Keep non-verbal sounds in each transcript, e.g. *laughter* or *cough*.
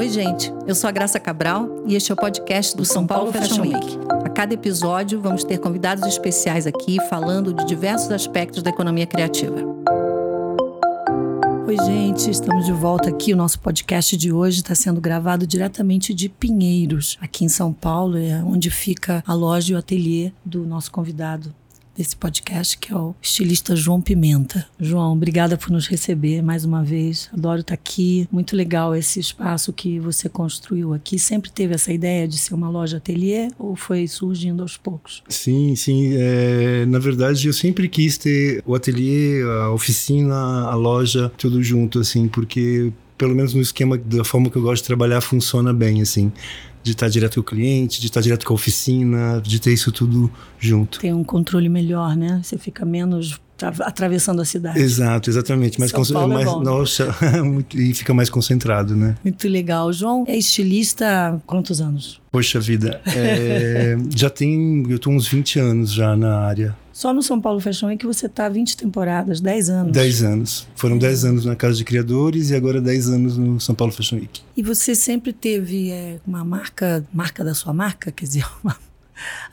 Oi, gente. Eu sou a Graça Cabral e este é o podcast do São Paulo Fashion Week. A cada episódio, vamos ter convidados especiais aqui falando de diversos aspectos da economia criativa. Oi, gente, estamos de volta aqui. O nosso podcast de hoje está sendo gravado diretamente de Pinheiros, aqui em São Paulo, é onde fica a loja e o ateliê do nosso convidado, desse podcast, que é o estilista João Pimenta. João, obrigada por nos receber mais uma vez. Adoro estar aqui. Muito legal esse espaço que você construiu aqui. Sempre teve essa ideia de ser uma loja ateliê ou foi surgindo aos poucos? Sim, sim. É, na verdade, eu sempre quis ter o ateliê, a oficina, a loja, tudo junto, assim, porque pelo menos no esquema da forma que eu gosto de trabalhar funciona bem, assim de estar direto com o cliente, de estar direto com a oficina, de ter isso tudo junto. Tem um controle melhor, né? Você fica menos atravessando a cidade. Exato, exatamente. Paulo mais é bom. nossa, *laughs* e fica mais concentrado, né? Muito legal. João é estilista há quantos anos? Poxa vida, é, *laughs* já tem, eu tô uns 20 anos já na área. Só no São Paulo Fashion Week você está 20 temporadas, 10 anos. 10 anos. Foram 10 anos na Casa de Criadores e agora 10 anos no São Paulo Fashion Week. E você sempre teve é, uma marca, marca da sua marca, quer dizer, *laughs* uma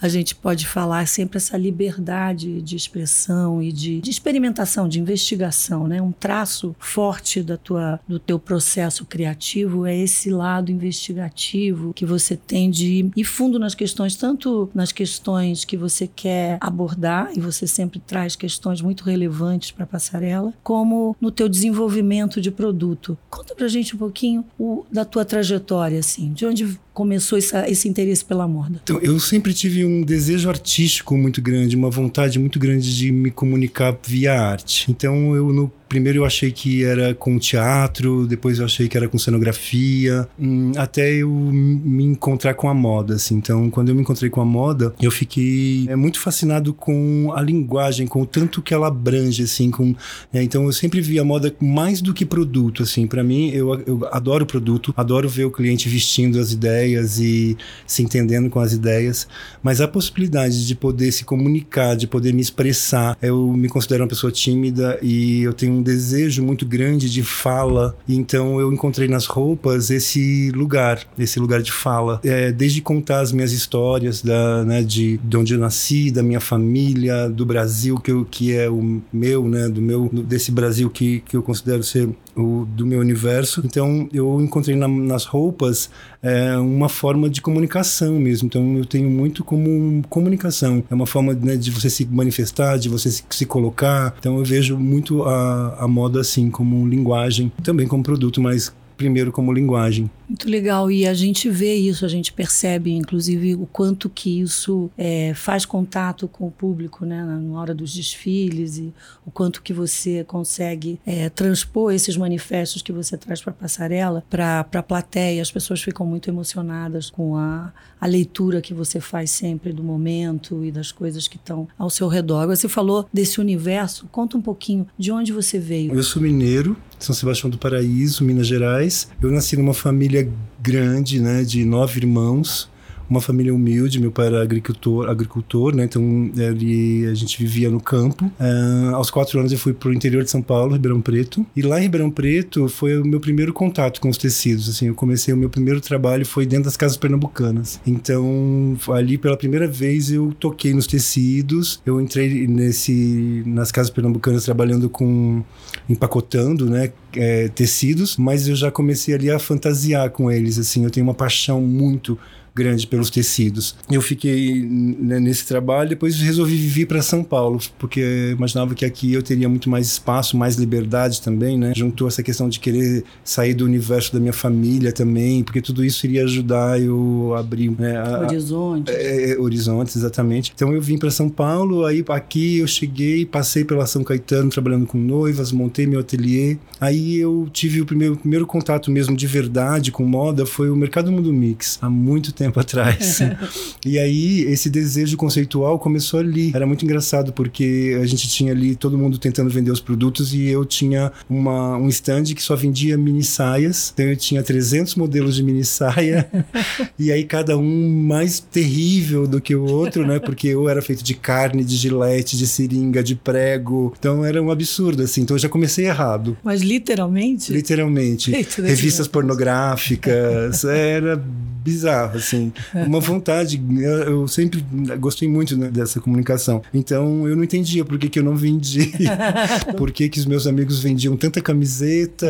a gente pode falar sempre essa liberdade de expressão e de, de, experimentação, de investigação, né? Um traço forte da tua, do teu processo criativo é esse lado investigativo que você tem de ir fundo nas questões, tanto nas questões que você quer abordar e você sempre traz questões muito relevantes para a passarela, como no teu desenvolvimento de produto. Conta pra gente um pouquinho o, da tua trajetória, assim, de onde começou essa, esse interesse pela moda? Então, eu sempre tive um desejo artístico muito grande, uma vontade muito grande de me comunicar via arte. Então, eu no primeiro eu achei que era com teatro, depois eu achei que era com cenografia, hum, até eu me encontrar com a moda, assim. Então, quando eu me encontrei com a moda, eu fiquei é, muito fascinado com a linguagem, com o tanto que ela abrange, assim. Com, é, então, eu sempre vi a moda mais do que produto, assim. Para mim, eu, eu adoro produto, adoro ver o cliente vestindo as ideias e se entendendo com as ideias, mas a possibilidade de poder se comunicar, de poder me expressar, eu me considero uma pessoa tímida e eu tenho um desejo muito grande de fala, então eu encontrei nas roupas esse lugar, esse lugar de fala. É, desde contar as minhas histórias da, né, de, de onde eu nasci, da minha família, do Brasil que, eu, que é o meu, né, do meu, desse Brasil que, que eu considero ser o, do meu universo. Então eu encontrei na, nas roupas é, uma forma de comunicação mesmo. Então eu tenho muito como comunicação. É uma forma né, de você se manifestar, de você se, se colocar. Então eu vejo muito a, a moda assim como linguagem, também como produto, mas primeiro como linguagem. Muito legal. E a gente vê isso, a gente percebe, inclusive, o quanto que isso é, faz contato com o público, né, na hora dos desfiles e o quanto que você consegue é, transpor esses manifestos que você traz para a passarela para a plateia. As pessoas ficam muito emocionadas com a, a leitura que você faz sempre do momento e das coisas que estão ao seu redor. Você falou desse universo. Conta um pouquinho de onde você veio. Eu sou mineiro, São Sebastião do Paraíso, Minas Gerais. Eu nasci numa família grande, né, de nove irmãos, uma família humilde. Meu pai era agricultor, agricultor, né? Então ele, a gente vivia no campo. Uh, aos quatro anos eu fui para o interior de São Paulo, Ribeirão Preto. E lá em Ribeirão Preto foi o meu primeiro contato com os tecidos. Assim, eu comecei o meu primeiro trabalho foi dentro das casas pernambucanas. Então ali pela primeira vez eu toquei nos tecidos. Eu entrei nesse nas casas pernambucanas trabalhando com empacotando, né? É, tecidos, mas eu já comecei ali a fantasiar com eles. Assim, eu tenho uma paixão muito grande pelos tecidos. Eu fiquei né, nesse trabalho, depois resolvi vir para São Paulo, porque imaginava que aqui eu teria muito mais espaço, mais liberdade também, né? Juntou essa questão de querer sair do universo da minha família também, porque tudo isso iria ajudar eu a abrir né, a, horizontes. É, é, horizontes, exatamente. Então eu vim para São Paulo, aí aqui eu cheguei, passei pela São Caetano trabalhando com noivas, montei meu ateliê. Aí eu tive o primeiro, o primeiro contato mesmo de verdade com moda foi o Mercado Mundo Mix, há muito tempo tempo atrás. *laughs* e aí, esse desejo conceitual começou ali. Era muito engraçado, porque a gente tinha ali todo mundo tentando vender os produtos e eu tinha uma, um stand que só vendia mini saias. Então eu tinha 300 modelos de mini saia. *laughs* e aí, cada um mais terrível do que o outro, né? Porque eu era feito de carne, de gilete, de seringa, de prego. Então era um absurdo, assim. Então eu já comecei errado. Mas literalmente? Literalmente. *laughs* Revistas pornográficas. era bizarro, assim. Uma vontade. Eu, sempre gostei muito né, dessa comunicação. Então eu não entendia por que, que eu não vendi. *laughs* por que, que os meus amigos vendiam tanta camiseta,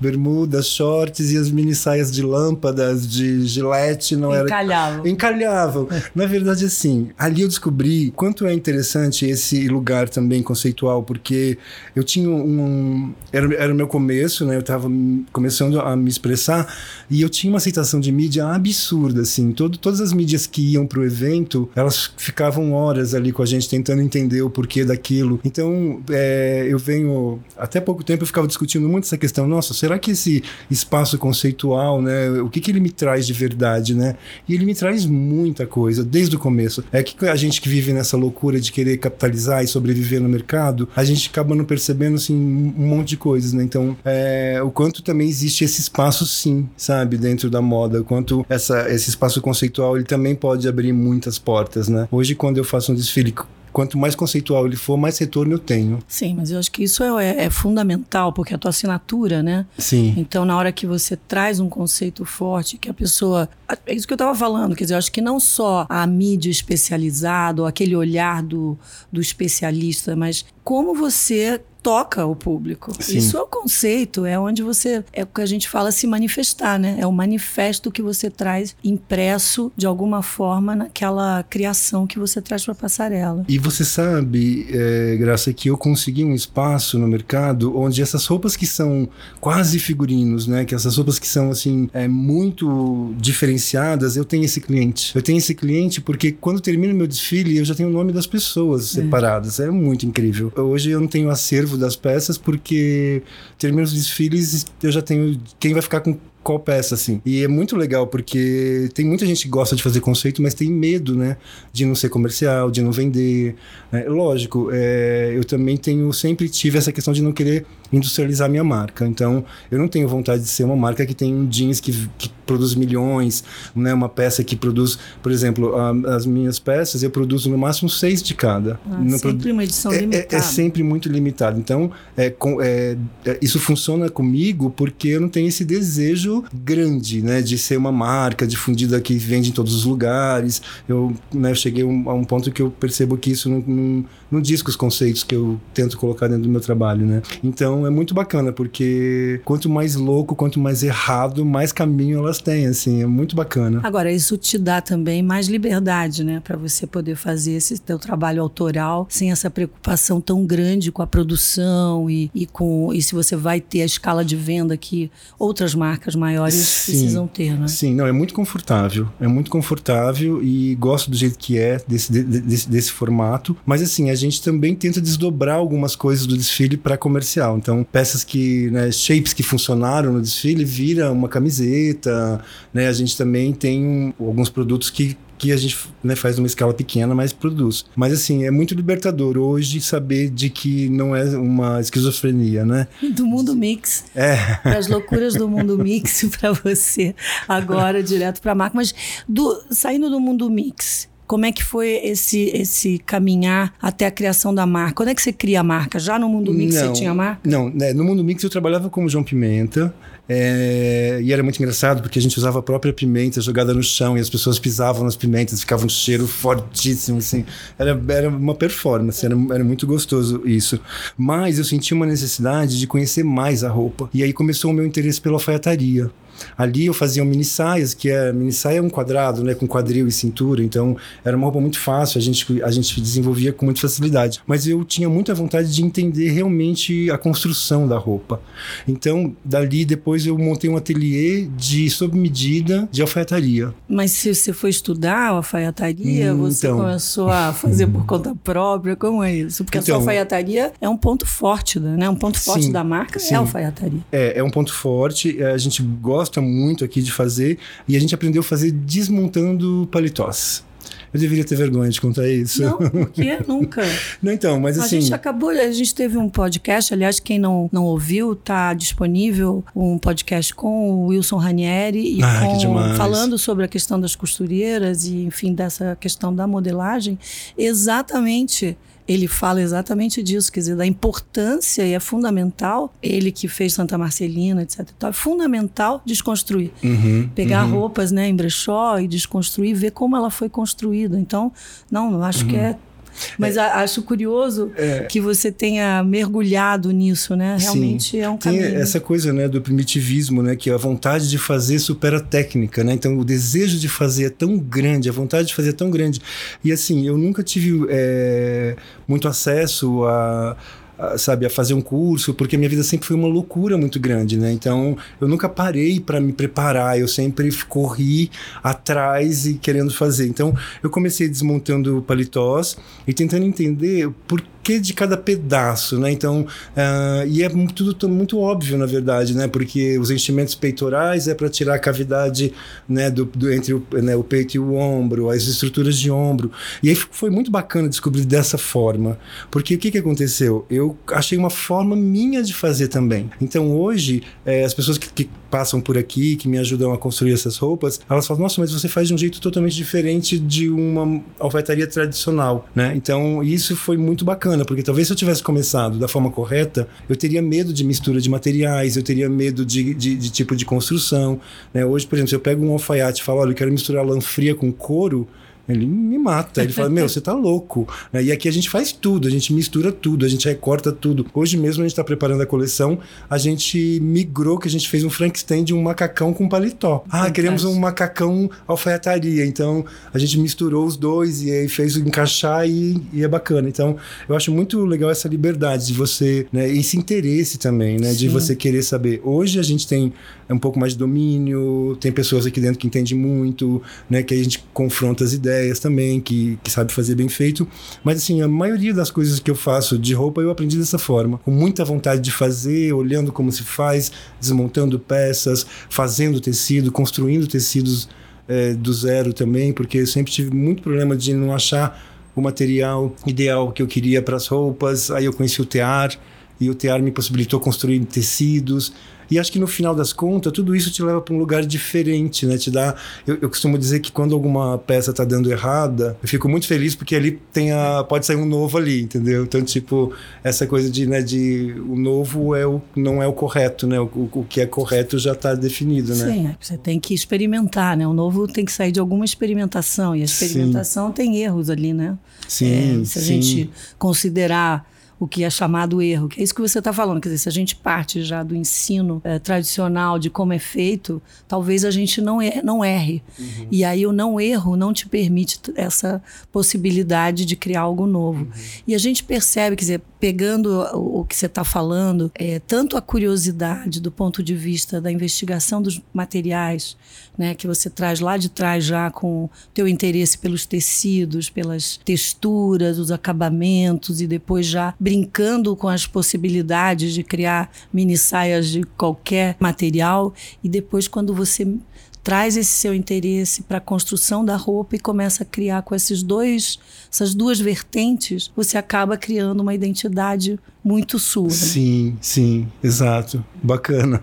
bermudas, shorts e as mini saias de lâmpadas, de gilete, não era. Encalhavam. Encalhavam. Na verdade, assim, ali eu descobri quanto é interessante esse lugar também conceitual, porque eu tinha um. Era, era o meu começo, né? Eu estava começando a me expressar e eu tinha uma aceitação de mídia absurda, assim. Todo, todas as mídias que iam pro evento, elas ficavam horas ali com a gente tentando entender o porquê daquilo. Então, é, eu venho. Até pouco tempo eu ficava discutindo muito essa questão. Nossa, será que esse espaço conceitual, né? O que, que ele me traz de verdade, né? E ele me traz muita coisa, desde o começo. É que a gente que vive nessa loucura de querer capitalizar e sobreviver no mercado, a gente acaba não percebendo, assim, um monte de coisas, né? Então, é, o quanto também existe esse espaço, sim, sabe? Dentro da moda. O quanto essa, esse espaço conceitual, ele também pode abrir muitas portas, né? Hoje, quando eu faço um desfile quanto mais conceitual ele for, mais retorno eu tenho. Sim, mas eu acho que isso é, é, fundamental, porque é a tua assinatura, né? Sim. Então, na hora que você traz um conceito forte, que a pessoa. É isso que eu estava falando, quer dizer, eu acho que não só a mídia especializada, ou aquele olhar do, do especialista, mas como você toca o público. Sim. Isso é o conceito, é onde você é o que a gente fala se manifestar, né? É o manifesto que você traz impresso de alguma forma naquela criação que você traz para a passarela. E você sabe, é, Graça, que eu consegui um espaço no mercado onde essas roupas que são quase figurinos, né? Que essas roupas que são assim é, muito diferenciadas, eu tenho esse cliente. Eu tenho esse cliente porque quando termino meu desfile eu já tenho o nome das pessoas é. separadas. É muito incrível. Hoje eu não tenho acervo das peças, porque termina os desfiles eu já tenho quem vai ficar com qual peça, assim. E é muito legal, porque tem muita gente que gosta de fazer conceito, mas tem medo, né? De não ser comercial, de não vender. Né? Lógico, é, eu também tenho, sempre tive essa questão de não querer industrializar minha marca. Então, eu não tenho vontade de ser uma marca que tem um jeans que, que produz milhões, né? Uma peça que produz, por exemplo, a, as minhas peças eu produzo no máximo seis de cada. Ah, sempre uma edição é, limitada. É, é, sempre muito limitado. Então, é, com, é, é, isso funciona comigo porque eu não tenho esse desejo grande, né? De ser uma marca difundida que vende em todos os lugares. Eu, né, cheguei a um ponto que eu percebo que isso não, não, não diz com os conceitos que eu tento colocar dentro do meu trabalho, né? Então, é muito bacana, porque quanto mais louco, quanto mais errado, mais caminho elas têm, assim, é muito bacana. Agora, isso te dá também mais liberdade, né, para você poder fazer esse teu trabalho autoral sem essa preocupação tão grande com a produção e, e com e se você vai ter a escala de venda que outras marcas maiores sim, precisam ter, né? Sim, não, é muito confortável, é muito confortável e gosto do jeito que é desse, desse, desse formato, mas assim, a gente também tenta desdobrar algumas coisas do desfile para comercial, então então, peças que, né, shapes que funcionaram no desfile vira uma camiseta, né? A gente também tem alguns produtos que que a gente né, faz numa escala pequena, mas produz. Mas assim, é muito libertador hoje saber de que não é uma esquizofrenia, né? Do mundo mix. É. As loucuras do mundo *laughs* mix *laughs* para você agora direto para a marca, mas do, saindo do mundo mix, como é que foi esse, esse caminhar até a criação da marca? Quando é que você cria a marca? Já no Mundo Mix não, você tinha marca? Não, né, no Mundo Mix eu trabalhava como João Pimenta. É, e era muito engraçado porque a gente usava a própria pimenta jogada no chão e as pessoas pisavam nas pimentas, ficava um cheiro fortíssimo, assim. Era, era uma performance, era, era muito gostoso isso. Mas eu senti uma necessidade de conhecer mais a roupa. E aí começou o meu interesse pela alfaiataria. Ali eu fazia um mini saias, que é mini saia é um quadrado, né, com quadril e cintura, então era uma roupa muito fácil, a gente a gente desenvolvia com muita facilidade. Mas eu tinha muita vontade de entender realmente a construção da roupa. Então, dali depois eu montei um ateliê de sob medida de alfaiataria. Mas se você foi estudar alfaiataria, hum, você então... começou a fazer por *laughs* conta própria, como é isso? Porque então, a sua então- alfaiataria é um ponto forte, né? Um ponto forte sim, da marca sim. é a alfaiataria. É, é um ponto forte, a gente gosta gosta muito aqui de fazer e a gente aprendeu a fazer desmontando paletós. Eu deveria ter vergonha de contar isso. Não, *laughs* por quê? Nunca. Não, então, mas assim. A gente acabou, a gente teve um podcast, aliás, quem não, não ouviu, tá disponível um podcast com o Wilson Ranieri e Ah, com- falando sobre a questão das costureiras e, enfim, dessa questão da modelagem. Exatamente. Ele fala exatamente disso, quer dizer, da importância e é fundamental, ele que fez Santa Marcelina, etc. tal, É fundamental desconstruir Uhum, pegar uhum. roupas né, em brechó e desconstruir, ver como ela foi construída. Então, não, eu acho que é. Mas a- acho curioso. É. que você tenha mergulhado nisso, né? Sim. Realmente é um Tem caminho. essa coisa, né, do primitivismo, né, que a vontade de fazer supera a técnica, né? Então o desejo de fazer é tão grande, a vontade de fazer é tão grande. E assim, eu nunca tive é, muito acesso a, sabe, a fazer um curso, porque minha vida sempre foi uma loucura muito grande, né? Então eu nunca parei para me preparar, eu sempre corri atrás e querendo fazer. Então eu comecei desmontando paletós e tentando entender por que de cada pedaço, né? Então, ah, e é tudo muito óbvio, na verdade, né? Porque os enchimentos peitorais é para tirar a cavidade, né, do, do- entre o, né, o peito e o ombro, as estruturas de ombro. E aí foi muito bacana descobrir dessa forma, porque o que que aconteceu? Eu achei uma forma minha de fazer também. Então, hoje, eh, as pessoas que, que passam por aqui, que me ajudam a construir essas roupas, elas falam: Nossa, mas você faz de um jeito totalmente diferente de uma alfaiataria tradicional, né? Então, isso foi muito bacana, porque talvez se eu tivesse começado da forma correta, eu teria medo de mistura de materiais, eu teria medo de, de, de tipo de construção, né? Hoje, por exemplo, se eu pego um alfaiate e falo: Olha, eu quero misturar lã fria com couro. Ele me mata. Ele fala: Meu, você tá louco. Né? E aqui a gente faz tudo, a gente mistura tudo, a gente recorta tudo. Hoje mesmo a gente tá preparando a coleção, a gente migrou, que a gente fez um Frankenstein de um macacão com paletó. Ah, queremos um macacão alfaiataria. Então a gente misturou os dois e aí fez o encaixar e, e é bacana. Então eu acho muito legal essa liberdade de você, né? Esse interesse também, né? De Sim. você querer saber. Hoje a gente tem um pouco mais de domínio, tem pessoas aqui dentro que entendem muito, né? Que a gente confronta as ideias também, que, que sabe fazer bem feito. Mas assim, a maioria das coisas que eu faço de roupa eu aprendi dessa forma, com muita vontade de fazer, olhando como se faz, desmontando peças, fazendo tecido, construindo tecidos eh, do zero também, porque eu sempre tive muito problema de não achar o material ideal que eu queria para as roupas. Aí eu conheci o tear e o tear me possibilitou construir tecidos. E acho que no final das contas, tudo isso te leva para um lugar diferente, né? Te dá. Eu, eu costumo dizer que quando alguma peça tá dando errada, eu fico muito feliz porque ali tem a. pode sair um novo ali, entendeu? Então, tipo, essa coisa de, né, de o novo é o, não é o correto, né? O, o, que é correto já está definido, né? Sim, você tem que experimentar, né? O novo tem que sair de alguma experimentação. E a Sim. experimentação tem erros ali, né? Sim, É, se a sim. gente considerar o que é chamado erro, que é isso que você está falando, quer dizer, se a gente parte já do ensino eh, tradicional de como é feito, talvez a gente não, er não erre. Uhum. E aí o não erro não te permite essa possibilidade de criar algo novo. Uhum. E a gente percebe, quer dizer, pegando o, o que você está falando, é, tanto a curiosidade do ponto de vista da investigação dos materiais, né, que você traz lá de trás já com teu interesse pelos tecidos, pelas texturas, os acabamentos e depois já brincando com as possibilidades de criar mini saias de qualquer material e depois quando você traz esse seu interesse para a construção da roupa e começa a criar com esses dois, essas duas vertentes, você acaba criando uma identidade muito sua. né? Sim, sim, exato. Bacana.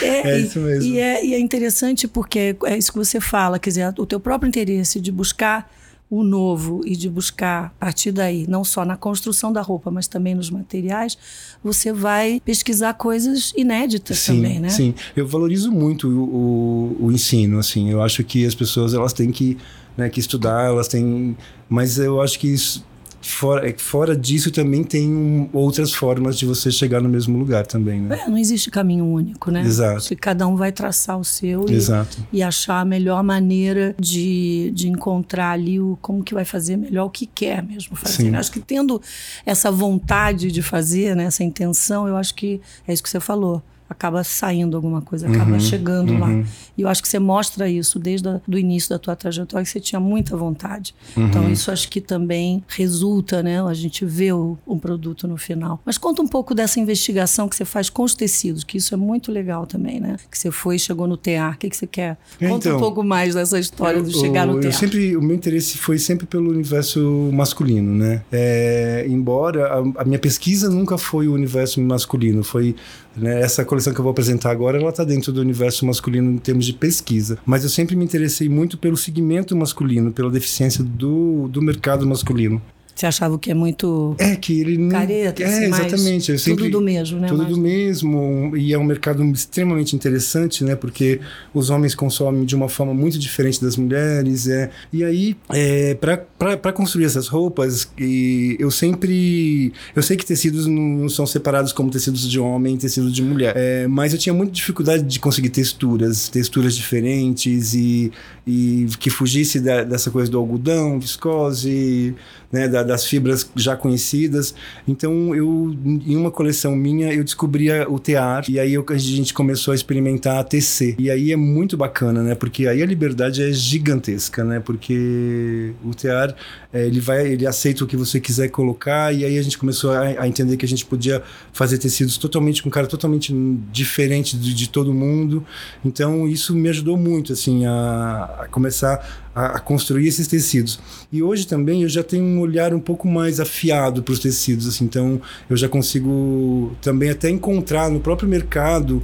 É *laughs* e, isso mesmo. E é, e é interessante porque é isso que você fala, quer dizer, o teu próprio interesse de buscar o novo e de buscar a partir daí, não só na construção da roupa, mas também nos materiais, você vai pesquisar coisas inéditas Sim, também, né? sim. Eu valorizo muito o, o, o ensino, assim. Eu acho que as pessoas elas têm que, né, que estudar, elas têm... Mas eu acho que isso, fora, é que fora disso também tem um- outras formas de você chegar no mesmo lugar também, né? É, não existe caminho único, né? Exato. Que cada um vai traçar o seu e, Exato. e achar a melhor maneira de, de encontrar ali o como que vai fazer melhor o que quer mesmo fazer. Sim. né? Acho que tendo essa vontade de fazer, né, essa intenção, eu acho que é isso que você falou. acaba saindo alguma coisa, acaba Uhum, chegando lá. E eu acho que você mostra isso desde o início da tua trajetória, que você tinha muita vontade. Uhum. Então, isso acho que também resulta, né? A gente vê o, um produto no final. Mas conta um pouco dessa investigação que você faz com os tecidos, que isso é muito legal também, né? Que você foi chegou no tear. O que, que você quer? Conta Então, um pouco mais dessa história de Eu- chegar no eu tear. sempre o meu interesse foi sempre pelo universo masculino né É, embora a, a minha pesquisa nunca foi o universo masculino foi né, essa coleção que eu vou apresentar agora ela está dentro do universo masculino em termos de pesquisa. Mas eu sempre me interessei muito pelo segmento masculino pela deficiência do, do mercado masculino Você achava que é muito é que ele não careta, é assim, exatamente sempre, tudo do mesmo, né? tudo do mesmo e é um mercado extremamente interessante, né? Porque os homens consomem de uma forma muito diferente das mulheres, é. E aí, é, para construir essas roupas, e eu sempre, eu sei que tecidos não, não são separados como tecidos de homem, e tecidos de mulher, é, mas eu tinha muita dificuldade de conseguir texturas, texturas diferentes e, e que fugisse da- dessa coisa do algodão, viscose, né, da- das fibras já conhecidas. Então, eu em uma coleção minha eu descobria o tear e aí eu- a gente começou a experimentar a tecer. E aí é muito bacana, né? Porque aí a liberdade é gigantesca, né? Porque o tear é, ele vai, ele aceita o que você quiser colocar e aí a gente começou a, a entender que a gente podia fazer tecidos totalmente com cara totalmente diferente de, de todo mundo. Então isso me ajudou muito assim a, a começar a, a construir esses tecidos. E hoje também eu já tenho um olhar um pouco mais afiado para os tecidos, assim, então eu já consigo também até encontrar no próprio mercado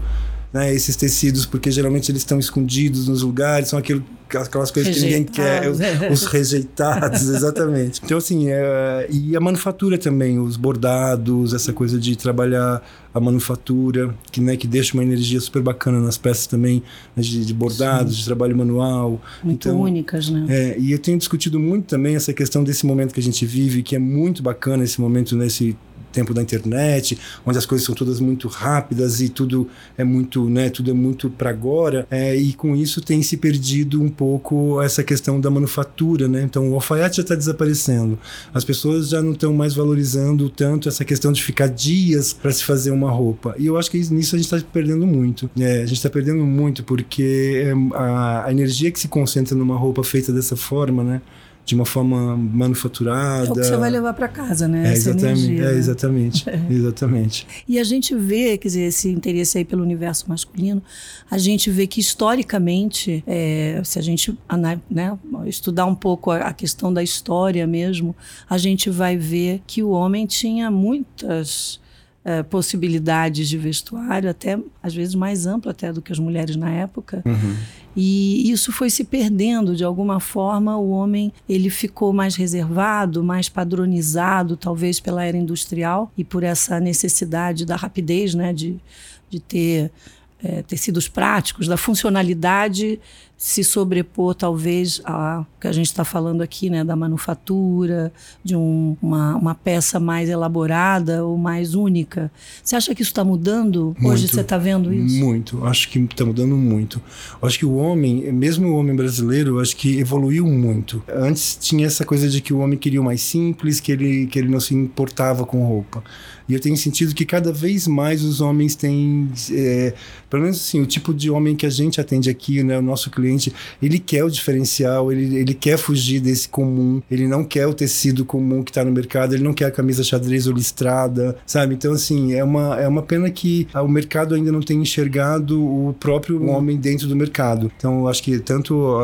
né, esses tecidos, porque geralmente eles estão escondidos nos lugares, são aquilo, aquelas coisas que ninguém quer, os, Rejeitados. os rejeitados, *laughs* exatamente. Então, assim, é, e a manufatura também, os bordados, essa coisa de trabalhar a manufatura, que, né, que deixa uma energia super bacana nas peças também, né, de, de bordados, de trabalho manual. muito Então, únicas, né? é, e eu tenho discutido muito também essa questão desse momento que a gente vive, que é muito bacana esse momento nesse tempo da internet, onde as coisas são todas muito rápidas e tudo é muito, né, tudo é muito para agora, é, e com isso tem se perdido um pouco essa questão da manufatura, né? Então o alfaiate já está desaparecendo. As pessoas já não estão mais valorizando tanto essa questão de ficar dias para se fazer uma roupa. E eu acho que nisso a gente está perdendo muito. É, a gente está perdendo muito porque é, a, a energia que se concentra numa roupa feita dessa forma, né? De uma forma manufaturada. É o que você vai levar para casa, né? É, Essa exatamente, energia, é, né? exatamente, exatamente. E a gente vê, quer dizer, esse interesse aí pelo universo masculino, a gente vê que historicamente, é, se a gente né, estudar um pouco a, a questão da história mesmo, a gente vai ver que o homem tinha muitas é, possibilidades de vestuário, até às vezes mais ampla até do que as mulheres na época. Uhum. E isso foi se perdendo de alguma forma. O homem ele ficou mais reservado, mais padronizado, talvez pela era industrial e por essa necessidade da rapidez, né, de, de ter é, tecidos práticos, da funcionalidade se sobrepor talvez ao que a gente está falando aqui, né, da manufatura, de um- uma, uma peça mais elaborada ou mais única. Você acha que isso está mudando? Hoje Muito. você está vendo isso? Muito, acho que está mudando muito. Acho que o homem, mesmo o homem brasileiro, acho que evoluiu muito. Antes tinha essa coisa de que o homem queria o mais simples, que ele, que ele não se importava com roupa. E eu tenho sentido que cada vez mais os homens têm, é, pelo menos assim, o tipo de homem que a gente atende aqui, né, o nosso cliente, ele quer o diferencial, ele, ele quer fugir desse comum, ele não quer o tecido comum que está no mercado, ele não quer a camisa xadrez ou listrada, sabe? Então, assim, é uma, é uma pena que o mercado ainda não tenha enxergado o próprio homem dentro do mercado. Então, eu acho que tanto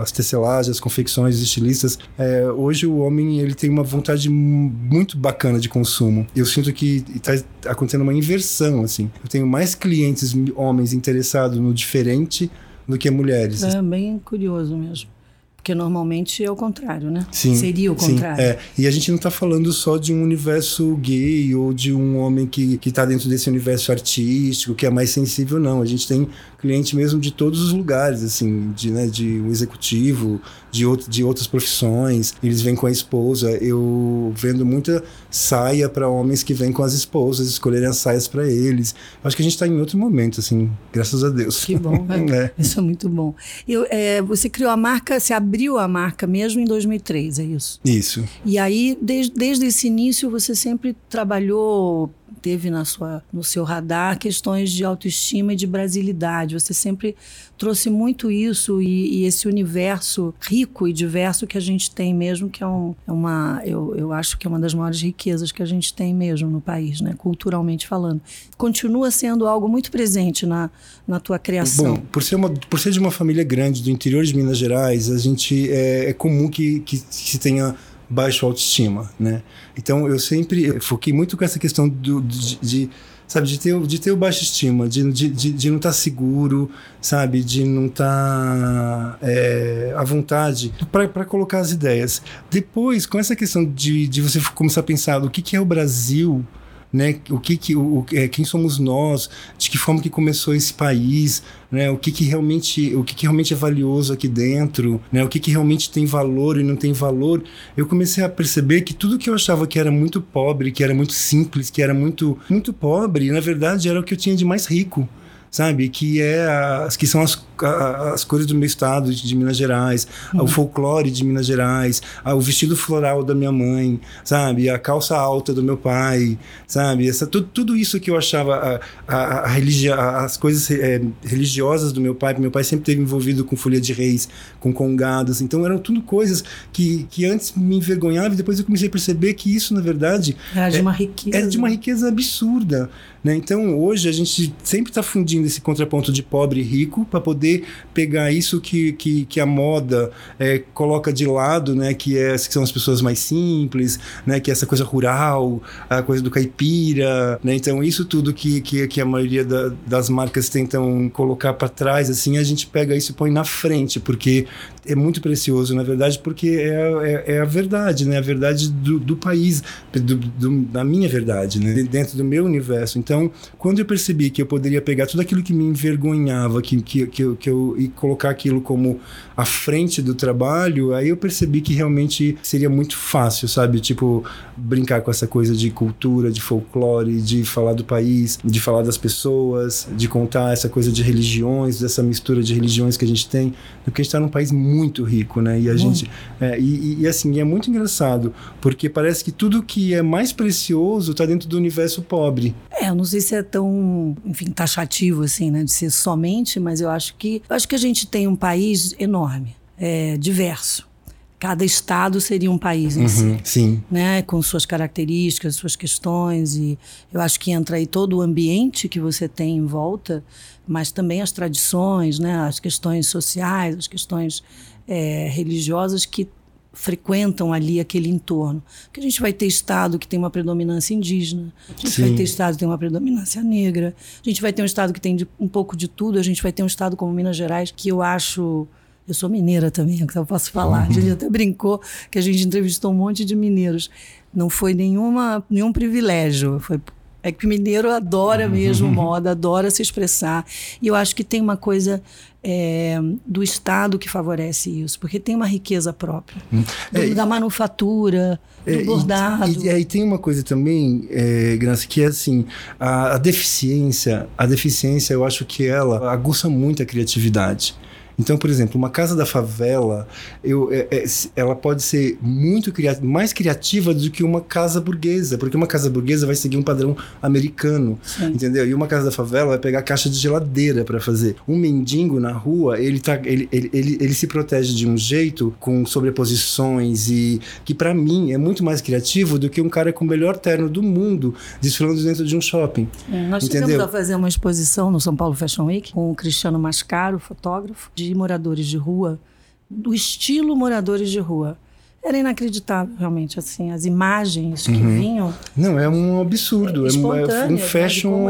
as tecelagens, as confecções, os estilistas, é, hoje o homem ele tem uma vontade mu- muito bacana de consumo. Eu sinto que está acontecendo uma inversão, assim. Eu tenho mais clientes homens interessados no diferente do que mulheres. É bem curioso mesmo. Porque normalmente é o contrário, né? Sim, Seria o sim, contrário. é. E a gente não está falando só de um universo gay ou de um homem que, que tá dentro desse universo artístico, que é mais sensível, não. A gente tem cliente mesmo de todos os lugares, assim, de, né, de um executivo, de, outro, de outras profissões. Eles vêm com a esposa. Eu vendo muita saia para homens que vêm com as esposas, escolherem as saias para eles. Acho que a gente está em outro momento, assim, graças a Deus. Que bom, *laughs* né? É. Isso é muito bom. Eu, é, você criou a marca, você abriu a marca mesmo em 2003, é isso? Isso. E aí, desde, desde esse início, você sempre trabalhou teve na sua, no seu radar questões de autoestima e de brasilidade. Você sempre trouxe muito isso e, e esse universo rico e diverso que a gente tem mesmo, que é, um, é uma, eu, eu acho que é uma das maiores riquezas que a gente tem mesmo no país, né? culturalmente falando. Continua sendo algo muito presente na, na tua criação. Bom, por ser, uma, por ser de uma família grande do interior de Minas Gerais, a gente é, é comum que, que se tenha baixa autoestima, né? Então eu sempre foquei muito com essa questão do, de, de sabe, de ter, de ter o baixa estima, de, de, de, de não estar tá seguro, sabe, de não estar tá, é, à vontade para colocar as ideias. Depois, com essa questão de, de você começar a pensar o que, que é o Brasil, né? O que que o, é, quem somos nós, de que forma que começou esse país, né? O que que realmente o que que realmente é valioso aqui dentro, né? O que que realmente tem valor e não tem valor. Eu comecei a perceber que tudo que eu achava que era muito pobre, que era muito simples, que era muito muito pobre, na verdade era o que eu tinha de mais rico sabe? Que é as que são as, as cores do meu estado de Minas Gerais, uhum. o folclore de Minas Gerais, o vestido floral da minha mãe, sabe? A calça alta do meu pai, sabe? Essa, tudo, tudo isso que eu achava a, a, a as coisas é, religiosas do meu pai, meu pai sempre esteve envolvido com folha de reis, com congados, então eram tudo coisas que, que antes me envergonhava e depois eu comecei a perceber que isso, na verdade, era de uma riqueza, era de uma riqueza absurda, né? Então hoje a gente sempre está fundindo esse contraponto de pobre e rico para poder pegar isso que, que, que a moda é, coloca de lado, né? que, é, que são as pessoas mais simples, né? que é essa coisa rural, a coisa do caipira. Né? Então isso tudo que, que, que a maioria da, das marcas tentam colocar para trás, assim, a gente pega isso e põe na frente, porque é muito precioso, na verdade, porque é, é, é a verdade, né? a verdade do, do país, do, do, da minha verdade, né? dentro do meu universo. Então, quando eu percebi que eu poderia pegar tudo aquilo que me envergonhava, que, que, que, eu, que eu, e colocar aquilo como a frente do trabalho, aí eu percebi que realmente seria muito fácil, sabe? Tipo, brincar com essa coisa de cultura, de folclore, de falar do país, de falar das pessoas, de contar essa coisa de religiões, dessa mistura de religiões que a gente tem, porque a gente está num país rico, né? E a hum. gente. É, e, e, assim, é muito engraçado, porque parece que tudo que é mais precioso está dentro do universo pobre. É, eu não sei se é tão, enfim, taxativo assim, né, de ser somente, mas eu acho que eu acho que a gente tem um país enorme, é, diverso. Cada estado seria um país em uhum, si, sim. né, com suas características, suas questões e eu acho que entra aí todo o ambiente que você tem em volta, mas também as tradições, né, as questões sociais, as questões é, religiosas que frequentam ali aquele entorno. Porque a gente vai ter estado que tem uma predominância indígena, a gente Sim. vai ter estado que tem uma predominância negra, a gente vai ter um estado que tem de, um pouco de tudo, a gente vai ter um estado como Minas Gerais, que eu acho. Eu sou mineira também, então eu posso falar. Uhum. A gente até brincou que a gente entrevistou um monte de mineiros. Não foi nenhuma, nenhum privilégio, foi é que o mineiro adora mesmo moda, adora se expressar. E eu acho que tem uma coisa é, do Estado que favorece isso, porque tem uma riqueza própria. Hum. Do, é, da manufatura, do é, bordado. E, aí tem uma coisa também, é, Graça, que é assim, a, a deficiência, a deficiência eu acho que ela aguça muito a criatividade. Então, por exemplo, uma casa da favela, eu, é, é, ela pode ser muito criativa, mais criativa do que uma casa burguesa, porque uma casa burguesa vai seguir um padrão americano, Sim. entendeu? E uma casa da favela vai pegar caixa de geladeira para fazer. Um mendigo na rua, ele, tá, ele, ele, ele, ele se protege de um jeito com sobreposições e que para mim é muito mais criativo do que um cara com o melhor terno do mundo desfilando dentro de um shopping. É, nós entendeu? chegamos a fazer uma exposição no São Paulo Fashion Week com o Cristiano Mascaro, fotógrafo, de moradores de rua, do estilo moradores de rua. Era inacreditável, realmente, assim, as imagens que uhum. vinham. Não, é um absurdo, é, é um fashion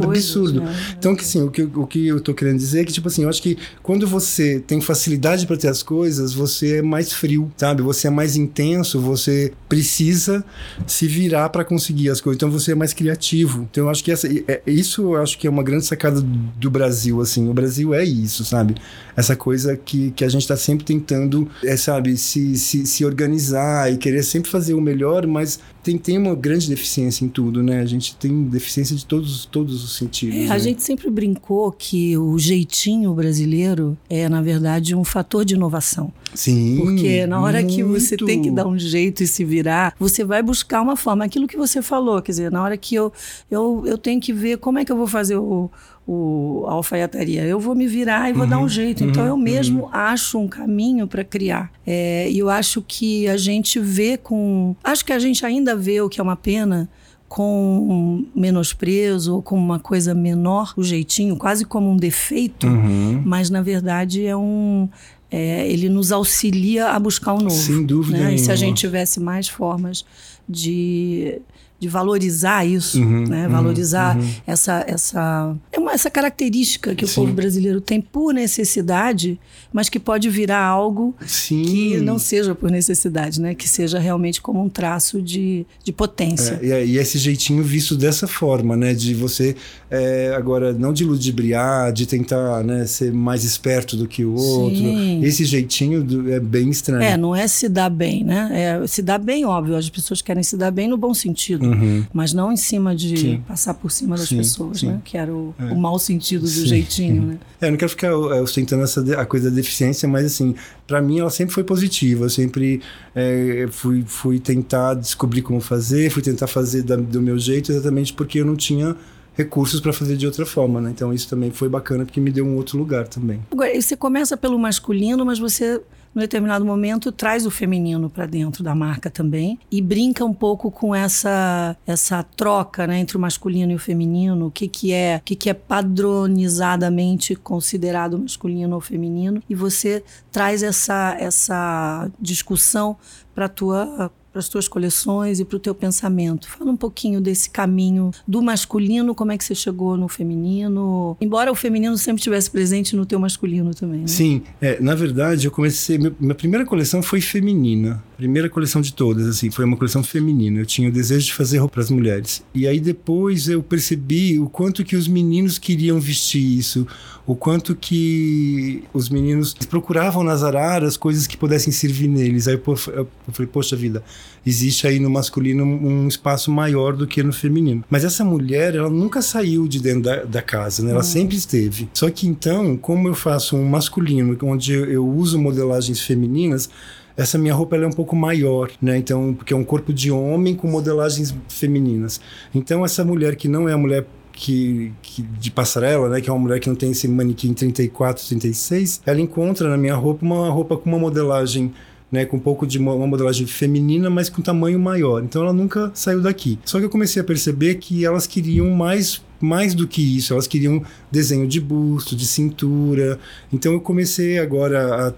absurdo. Coisas, né? Então, que sim, o que, o que eu tô querendo dizer é que, tipo assim, eu acho que quando você tem facilidade para ter as coisas, você é mais frio, sabe? Você é mais intenso, você precisa se virar para conseguir as coisas, então você é mais criativo. Então, eu acho que essa, é, isso eu acho que é uma grande sacada do Brasil, assim. O Brasil é isso, sabe? Essa coisa que, que a gente tá sempre tentando, é, sabe, se se, se, se organizar e querer sempre fazer o melhor, mas tem, tem uma grande deficiência em tudo, né? A gente tem deficiência de todos, todos os sentidos. É, né? A gente sempre brincou que o jeitinho brasileiro é, na verdade, um fator de inovação. Sim. Porque na hora muito. que você tem que dar um jeito e se virar, você vai buscar uma forma. Aquilo que você falou, quer dizer, na hora que eu, eu, eu tenho que ver como é que eu vou fazer o, o, a alfaiataria. Eu vou me virar e vou uhum, dar um jeito. Então uhum, eu mesmo uhum. acho um caminho para criar. É, e eu acho que a gente vê com. Acho que a gente ainda vê o que é uma pena com menosprezo ou como uma coisa menor, o jeitinho, quase como um defeito, Uhum. mas na verdade é um. é, ele nos auxilia a buscar o novo. Sem dúvida né? E se a gente tivesse mais formas de, de valorizar isso, Uhum, né? uhum, valorizar uhum. essa essa é uma, essa característica que o Sim. povo brasileiro tem por necessidade, mas que pode virar algo Sim. que não seja por necessidade, né? Que seja realmente como um traço de, de potência. É, e, e esse jeitinho visto dessa forma, né? De você é, agora não de ludibriar, de tentar né, ser mais esperto do que o outro. Sim. Esse jeitinho do- é bem estranho. É, não é se dar bem, né? É se dar bem, óbvio. As pessoas querem se dar bem no bom sentido, Uhum. Mas não em cima de Sim. passar por cima das Sim, pessoas, sim. né? Que era o, É. o mau sentido do jeitinho, né? *laughs* É, eu não quero ficar é, ostentando essa a coisa da deficiência, mas assim, para mim ela sempre foi positiva. Eu sempre é, fui, fui tentar descobrir como fazer, fui tentar fazer da- do meu jeito, exatamente porque eu não tinha recursos para fazer de outra forma, né? Então isso também foi bacana porque me deu um outro lugar também. Agora, você começa pelo masculino, mas você, num determinado momento, traz o feminino para dentro da marca também e brinca um pouco com essa essa troca né, entre o masculino e o feminino, o que, que é o que, que é padronizadamente considerado masculino ou feminino, e você traz essa, essa discussão para tua para as tuas coleções e para o teu pensamento. Fala um pouquinho desse caminho do masculino, como é que você chegou no feminino, embora o feminino sempre estivesse presente no teu masculino também, né? Sim, é, na verdade eu comecei. minha primeira coleção foi feminina. Primeira coleção de todas, assim, foi uma coleção feminina. Eu tinha o desejo de fazer roupa para as mulheres. E aí depois eu percebi o quanto que os meninos queriam vestir isso, o quanto que os meninos procuravam nas araras coisas que pudessem servir neles. Aí eu eu falei, poxa vida, existe aí no masculino um espaço maior do que no feminino. Mas essa mulher, ela nunca saiu de dentro da, da casa, né? Ela sempre esteve. Só que então, como eu faço um masculino, onde eu, eu uso modelagens femininas, essa minha roupa ela é um pouco maior, né? Então, porque é um corpo de homem com modelagens femininas. Então, essa mulher que não é a mulher que, que- de passarela, né, que é uma mulher que não tem esse manequim 34, 36, ela encontra na minha roupa uma roupa com uma modelagem né, com um pouco de uma, modelagem feminina, mas com tamanho maior. Então ela nunca saiu daqui. Só que eu comecei a perceber que elas queriam mais mais do que isso, elas queriam desenho de busto, de cintura. Então eu comecei agora,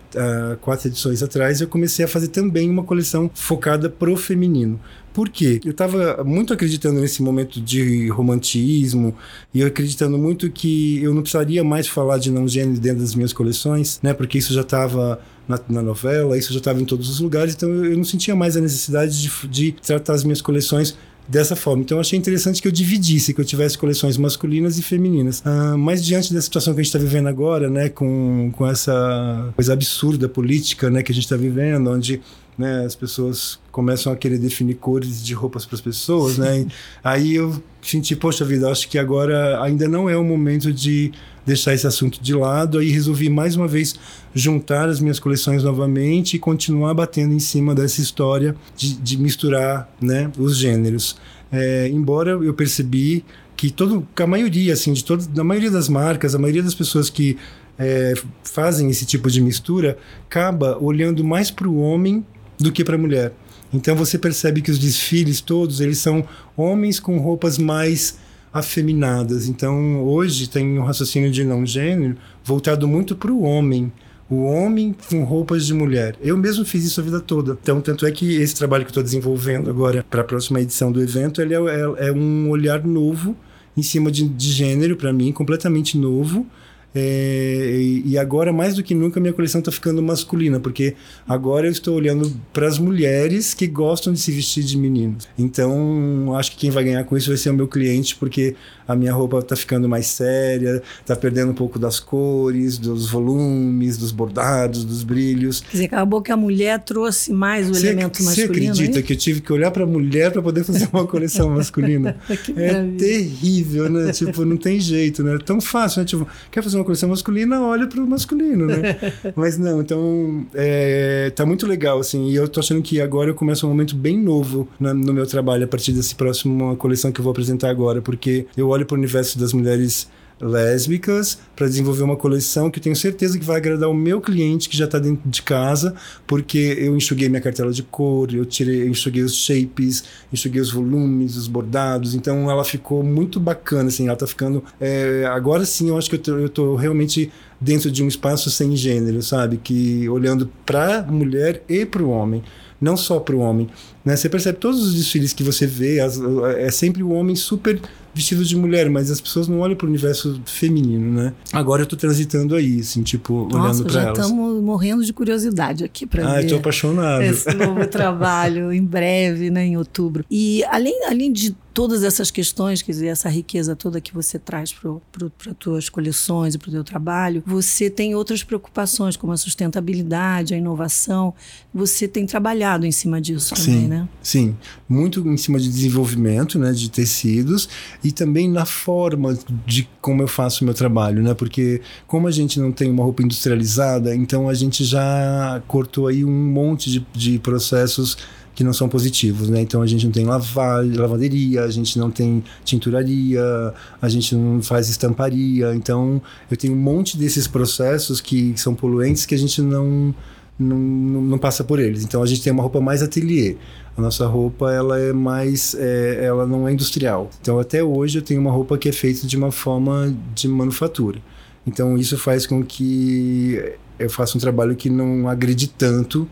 quatro edições atrás, eu comecei a fazer também uma coleção focada pro feminino. Por quê? Eu estava muito acreditando nesse momento de romantismo e eu acreditando muito que eu não precisaria mais falar de não gênero dentro das minhas coleções, né? Porque isso já estava na, na novela, isso já estava em todos os lugares, então eu, não sentia mais a necessidade de, de tratar as minhas coleções dessa forma. Então eu achei interessante que eu dividisse, que eu tivesse coleções masculinas e femininas. Ah, mas diante da situação que a gente está vivendo agora, né, com, com essa coisa absurda política, né, que a gente está vivendo, onde né, as pessoas começam a querer definir cores de roupas para as pessoas, né? Aí eu senti, poxa vida, acho que agora ainda não é o momento de deixar esse assunto de lado. Aí resolvi mais uma vez juntar as minhas coleções novamente e continuar batendo em cima dessa história de, de misturar, né, os gêneros. É, embora eu percebi que todo, a maioria, assim, de todas, da maioria das marcas, a maioria das pessoas que é, fazem esse tipo de mistura acaba olhando mais para o homem do que para a mulher. Então você percebe que os desfiles todos eles são homens com roupas mais afeminadas. Então hoje tem um raciocínio de não gênero voltado muito para o homem. O homem com roupas de mulher. Eu mesmo fiz isso a vida toda. Então, tanto é que esse trabalho que eu estou desenvolvendo agora para a próxima edição do evento, ele é, é- é um olhar novo em cima de, de gênero para mim, completamente novo. É, e agora, mais do que nunca, minha coleção está ficando masculina, porque agora eu estou olhando para as mulheres que gostam de se vestir de meninos. Então, acho que quem vai ganhar com isso vai ser o meu cliente, porque a minha roupa está ficando mais séria, está perdendo um pouco das cores, dos volumes, dos bordados, dos brilhos. Quer dizer, acabou que a mulher trouxe mais o Você, elemento você masculino. acredita hein? que eu tive que olhar para a mulher para poder fazer uma coleção *laughs* masculina? É terrível, né? tipo, não tem jeito, né? É tão fácil, né? Tipo, quer fazer uma coleção masculina, olha pro masculino, né? *laughs* Mas não, então, é, tá muito legal, assim. E eu tô achando que agora eu começo um momento bem novo na- no meu trabalho a partir desse próximo coleção que eu vou apresentar agora, porque eu olho pro universo das mulheres lésbicas para desenvolver uma coleção que eu tenho certeza que vai agradar o meu cliente que já está dentro de casa, porque eu enxuguei minha cartela de cor, eu tirei, eu enxuguei os shapes, enxuguei os volumes, os bordados, então ela ficou muito bacana, assim, ela tá ficando, é, agora sim eu acho que eu tô realmente dentro de um espaço sem gênero, sabe, que olhando para mulher e para o homem não só para o homem. Né? Você percebe todos os desfiles que você vê, as- é sempre o homem super vestido de mulher, mas as pessoas não olham para o universo feminino, né? Agora eu tô transitando aí, assim, tipo, olhando Nossa, para já elas. estamos morrendo de curiosidade aqui para Ah, ver. eu tô apaixonado. esse novo *laughs* trabalho em breve, né, em outubro. E além, além de todas essas questões, quer dizer, essa riqueza toda que você traz para as tuas coleções e para o teu trabalho, você tem outras preocupações, como a sustentabilidade, a inovação. Você tem trabalhado em cima disso também, Sim. né? Sim, muito em cima de desenvolvimento, né, de tecidos e também na forma de como eu faço o meu trabalho, né? Porque como a gente não tem uma roupa industrializada, então a gente já cortou aí um monte de, de processos que não são positivos, né? Então a gente não tem lava lavanderia, a gente não tem tinturaria, a gente não faz estamparia. Então eu tenho um monte desses processos que são poluentes que a gente não, não, não passa por eles. Então a gente tem uma roupa mais ateliê. A nossa roupa ela é mais, é, ela não é industrial. Então até hoje eu tenho uma roupa que é feita de uma forma de manufatura. Então isso faz com que eu faça um trabalho que não agride tanto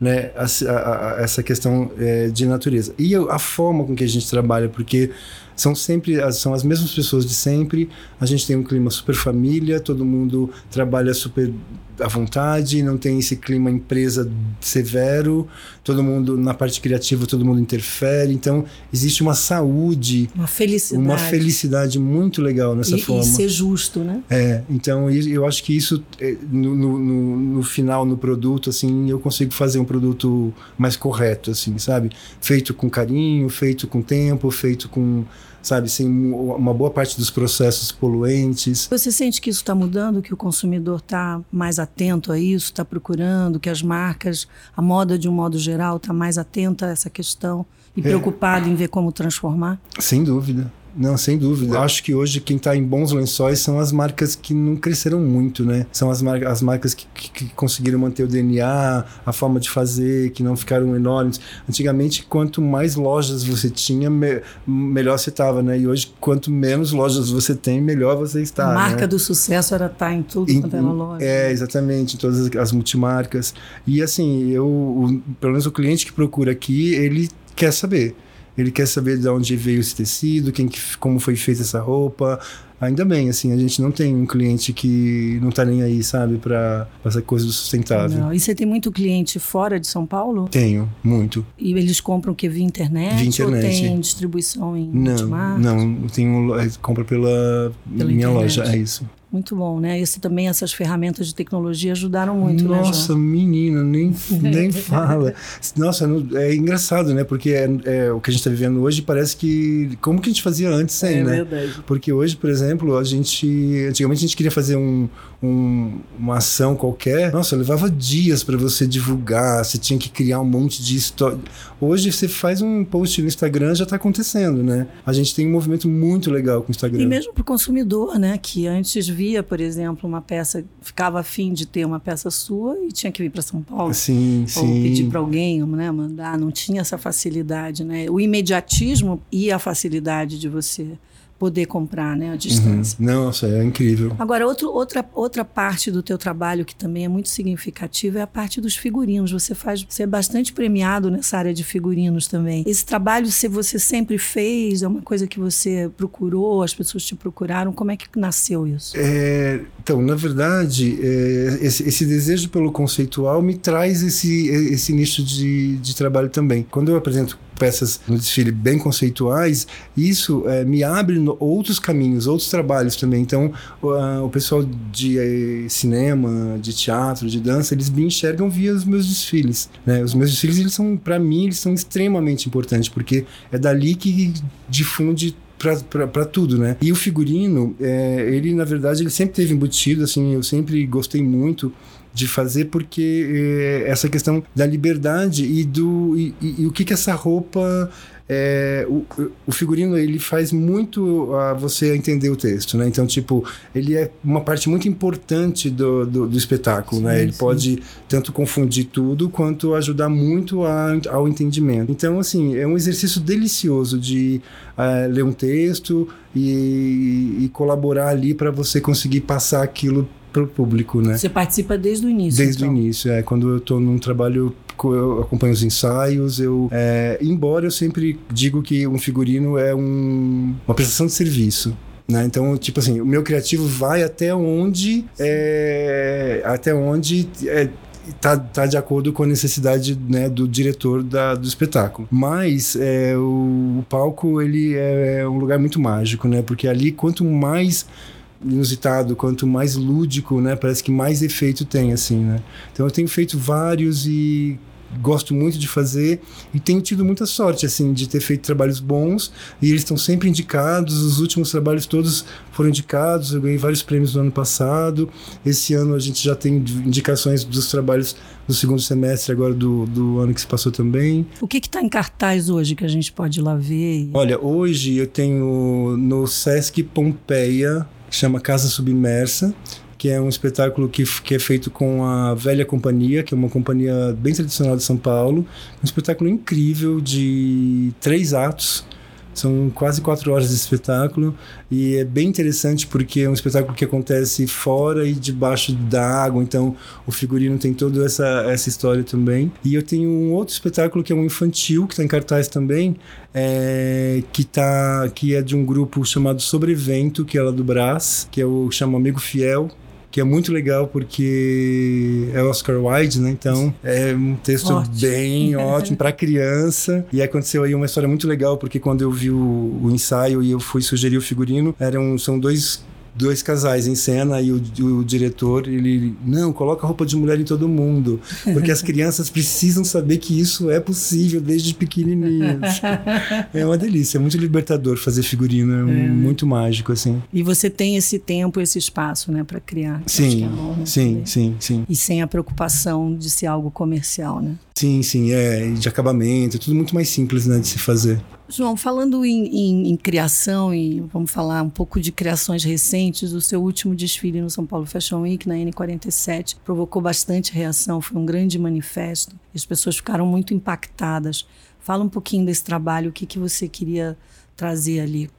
né, a, a, a, essa questão é, de natureza. E a forma com que a gente trabalha, porque são sempre as, são as mesmas pessoas de sempre, a gente tem um clima super família, todo mundo trabalha super à vontade, não tem esse clima empresa severo, todo mundo na parte criativa, todo mundo interfere, então existe uma saúde, uma felicidade, uma felicidade muito legal nessa e, forma. E ser justo, né? É, então eu acho que isso no, no, no final no produto assim eu consigo fazer um produto mais correto assim, sabe? Feito com carinho, feito com tempo, feito com sabe, sem uma boa parte dos processos poluentes. Você sente que isso está mudando, que o consumidor está mais atento a isso, está procurando, que as marcas, a moda de um modo geral está mais atenta a essa questão e é. preocupada em ver como transformar? Sem dúvida. Não, sem dúvida. Eu acho que hoje quem está em bons lençóis são as marcas que não cresceram muito, né? São as, mar as marcas que, que, que, conseguiram manter o DNA, a forma de fazer, que não ficaram enormes. Antigamente, quanto mais lojas você tinha, me melhor você estava, né? E hoje, quanto menos lojas você tem, melhor você está. A marca né? do sucesso era estar em tudo em, quanto era loja. É, exatamente, em todas as, as multimarcas. E assim, eu, o, pelo menos o cliente que procura aqui, ele quer saber. Ele quer saber de onde veio esse tecido, quem, como foi feita essa roupa. Ainda bem, assim, a gente não tem um cliente que não tá nem aí, sabe, para essa coisa do sustentável. Não. E você tem muito cliente fora de São Paulo? Tenho, muito. E eles compram o que? Via internet? Via internet. Ou tem distribuição em Não, não. Tenho, compra pela, pela minha internet. loja, é isso. Muito bom, né? Esse também, essas ferramentas de tecnologia ajudaram muito, Nossa, né, menina, nem, *laughs* nem fala. Nossa, é engraçado, né? Porque é, é, o que a gente está vivendo hoje parece que... Como que a gente fazia antes sem, é né? Verdade. Porque hoje, por exemplo, a gente... Antigamente a gente queria fazer um, um, uma ação qualquer. Nossa, levava dias para você divulgar. Você tinha que criar um monte de história. Hoje você faz um post no Instagram já está acontecendo, né? A gente tem um movimento muito legal com o Instagram. E mesmo para o consumidor, né? Que antes via, por exemplo, uma peça, ficava afim de ter uma peça sua e tinha que vir para São Paulo. Sim, ou sim. pedir para alguém, né? Mandar. Não tinha essa facilidade, né? O imediatismo e a facilidade de você poder comprar, né, à distância. Uhum. Nossa, é incrível. Agora, outro, outra, outra parte do teu trabalho que também é muito significativa é a parte dos figurinos. Você faz, você é bastante premiado nessa área de figurinos também. Esse trabalho se você sempre fez, é uma coisa que você procurou, as pessoas te procuraram. Como é que nasceu isso? É, então, na verdade, é, esse, esse, desejo pelo conceitual me traz esse, esse nicho de, de trabalho também. Quando eu apresento peças no desfile bem conceituais, isso é, me abre outros caminhos, outros trabalhos também. Então, o, o pessoal de é, cinema, de teatro, de dança, eles me enxergam via os meus desfiles. Né? Os meus desfiles, eles são, para mim, eles são extremamente importantes, porque é dali que difunde para tudo, né? E o figurino, é, ele na verdade ele sempre teve embutido, assim, eu sempre gostei muito de fazer porque é, essa questão da liberdade e do e, e, e o que que essa roupa é, o, o, figurino ele faz muito a você entender o texto, né? Então, tipo, ele é uma parte muito importante do, do, do espetáculo, né? sim, né? Ele sim. pode tanto confundir tudo quanto ajudar muito a, ao entendimento. Então, assim, é um exercício delicioso de uh, ler um texto e, e colaborar ali para você conseguir passar aquilo para o público, né? Você participa desde o início. Desde então. o início, é. Quando eu estou num trabalho eu acompanho os ensaios, eu é, embora eu sempre digo que um figurino é um, uma prestação de serviço. Né? Então, tipo assim, o meu criativo vai até onde é, até onde é, tá, tá de acordo com a necessidade né, do diretor da, do espetáculo. Mas é, o, o palco ele é um lugar muito mágico, né? Porque ali quanto mais inusitado, quanto mais lúdico, né? Parece que mais efeito tem, assim, né? Então eu tenho feito vários e gosto muito de fazer e tenho tido muita sorte assim de ter feito trabalhos bons e eles estão sempre indicados os últimos trabalhos todos foram indicados eu ganhei vários prêmios no ano passado esse ano a gente já tem indicações dos trabalhos do segundo semestre agora do, do ano que se passou também o que está em cartaz hoje que a gente pode ir lá ver olha hoje eu tenho no Sesc Pompeia chama Casa Submersa, que é um espetáculo que, que é feito com a Velha Companhia, que é uma companhia bem tradicional de São Paulo. Um espetáculo incrível de três atos são quase quatro horas de espetáculo e é bem interessante porque é um espetáculo que acontece fora e debaixo da água, então o figurino tem toda essa, essa história também. E eu tenho um outro espetáculo que é um infantil, que está em cartaz também, é, que, tá, que é de um grupo chamado Sobrevento, que é lá do Brás, que é o chama Amigo Fiel, que é muito legal porque é Oscar Wilde, né? Então é um texto ótimo. bem *laughs* ótimo para criança. E aconteceu aí uma história muito legal porque quando eu vi o, o ensaio e eu fui sugerir o figurino, eram são dois dois casais em cena e o, o, diretor, ele, não, coloca roupa de mulher em todo mundo, porque as crianças precisam saber que isso é possível desde pequenininhos. é uma delícia, é muito libertador fazer figurino, é, é. muito mágico, assim. E você tem esse tempo, esse espaço, né, para criar. Sim, é bom, né, sim, sim, sim. E sem a preocupação de ser algo comercial, né? Sim, sim, é, de acabamento, tudo muito mais simples, né, de se fazer. João, falando em, em, em, criação, e vamos falar um pouco de criações recentes, o seu último desfile no São Paulo Fashion Week, na N47, provocou bastante reação, foi um grande manifesto, as pessoas ficaram muito impactadas. Fala um pouquinho desse trabalho, o que, que você queria trazer ali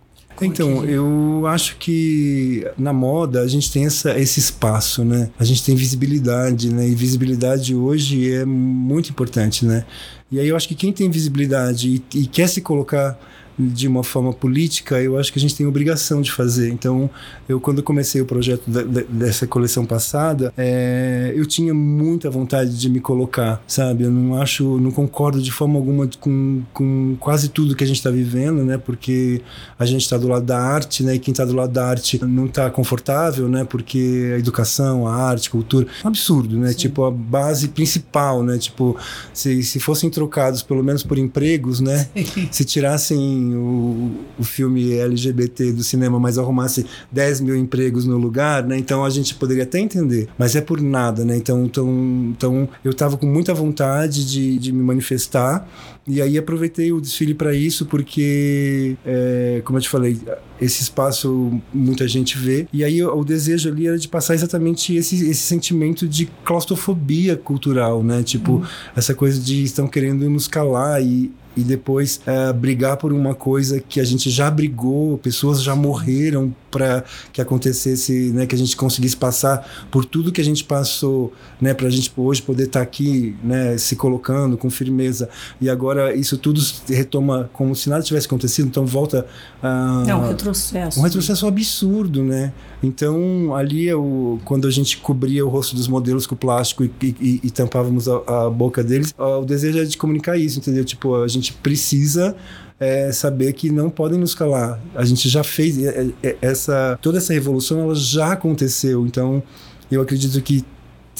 então, eu acho que na moda a gente tem essa, esse espaço, né? A gente tem visibilidade, né? E visibilidade hoje é muito importante, né? E aí eu acho que quem tem visibilidade e, e quer se colocar de uma forma política, eu acho que a gente tem obrigação de fazer. Então, eu quando comecei o projeto da, da, dessa coleção passada, é, eu tinha muita vontade de me colocar, sabe? Eu não acho, não concordo de forma alguma com, com quase tudo que a gente está vivendo, né? Porque a gente está do lado da arte, né? E quem está do lado da arte não está confortável, né? Porque a educação, a arte, a cultura, é um absurdo, né? Sim. Tipo a base principal, né? Tipo se, se fossem trocados pelo menos por empregos, né? Se tirassem o, o filme LGBT do cinema, mas arrumasse 10 mil empregos no lugar, né? Então a gente poderia até entender, mas é por nada, né? Então, então, então eu tava com muita vontade de, de me manifestar e aí aproveitei o desfile para isso, porque, é, como eu te falei, esse espaço muita gente vê. E aí o, o desejo ali era de passar exatamente esse, esse sentimento de claustrofobia cultural, né? Tipo, uhum. essa coisa de estão querendo nos calar e, e depois é, brigar por uma coisa que a gente já brigou, pessoas já morreram para que acontecesse, né, que a gente conseguisse passar por tudo que a gente passou, né, para a gente hoje poder estar tá aqui, né, se colocando com firmeza. E agora isso tudo retoma como se nada tivesse acontecido, então volta a é um retrocesso. Um retrocesso absurdo, né? Então ali eu, quando a gente cobria o rosto dos modelos com plástico e, e, e tampávamos a, a, boca deles, o desejo é de comunicar isso, entendeu? Tipo, a gente precisa é, saber que não podem nos calar. A gente já fez é, é, essa toda essa revolução, ela já aconteceu. Então, eu acredito que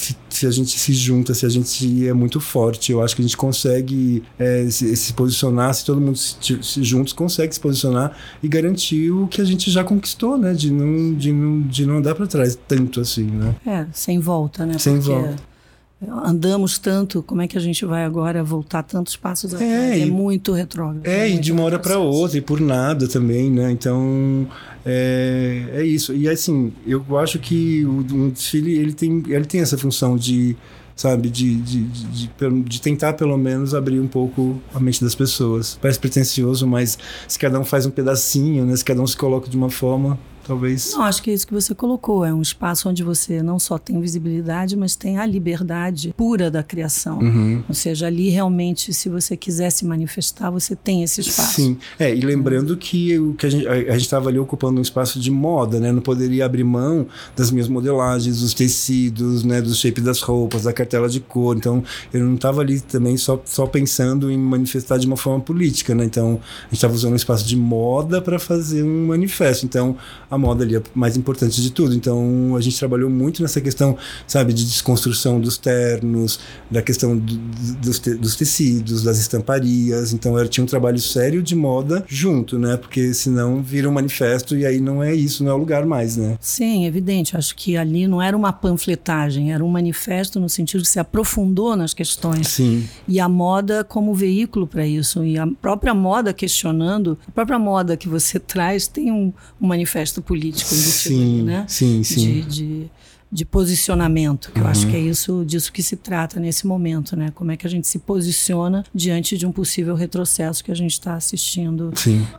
se, se, a gente se junta, se a gente é muito forte, eu acho que a gente consegue é, se, se, posicionar, se todo mundo se, se, juntos consegue se posicionar e garantir o que a gente já conquistou, né? De não, de não, de não andar para trás tanto assim, né? É, sem volta, né? Sem Porque volta andamos tanto, como é que a gente vai agora voltar tantos passos atrás? É, é muito retrógrado. É, é e de uma hora para outra, e por nada também, né? Então, é, é isso. E assim, eu acho que o, um desfile, ele tem, ele tem essa função de sabe? De, de, de, de, de tentar, pelo menos, abrir um pouco a mente das pessoas. Parece pretencioso, mas se cada um faz um pedacinho, né? Se cada um se coloca de uma forma, talvez. Não, acho que é isso que você colocou. É um espaço onde você não só tem visibilidade, mas tem a liberdade pura da criação. Uhum. Ou seja, ali realmente, se você quiser se manifestar, você tem esse espaço. Sim. É, e lembrando que, o que a gente estava ali ocupando um espaço de moda, né? Não poderia abrir mão das minhas modelagens, dos tecidos, né? Do shape das roupas, da cartela de cor. Então, eu não estava ali também só, só pensando em manifestar de uma forma política, né? Então, a gente estava usando um espaço de moda para fazer um manifesto. Então, a moda ali é mais importante de tudo. Então a gente trabalhou muito nessa questão, sabe, de desconstrução dos ternos, da questão do, dos, te, dos, tecidos, das estamparias. Então era, tinha um trabalho sério de moda junto, né? Porque senão vira um manifesto e aí não é isso, não é o lugar mais, né? Sim, evidente. Acho que ali não era uma panfletagem, era um manifesto no sentido que se aprofundou nas questões. Sim. E a moda como veículo para isso. E a própria moda questionando, a própria moda que você *laughs* traz tem um, um manifesto político embutido sim, ali, né? Sim, sim. De, de, de posicionamento, que uhum. eu acho que é isso disso que se trata nesse momento, né? Como é que a gente se posiciona diante de um possível retrocesso que a gente está assistindo,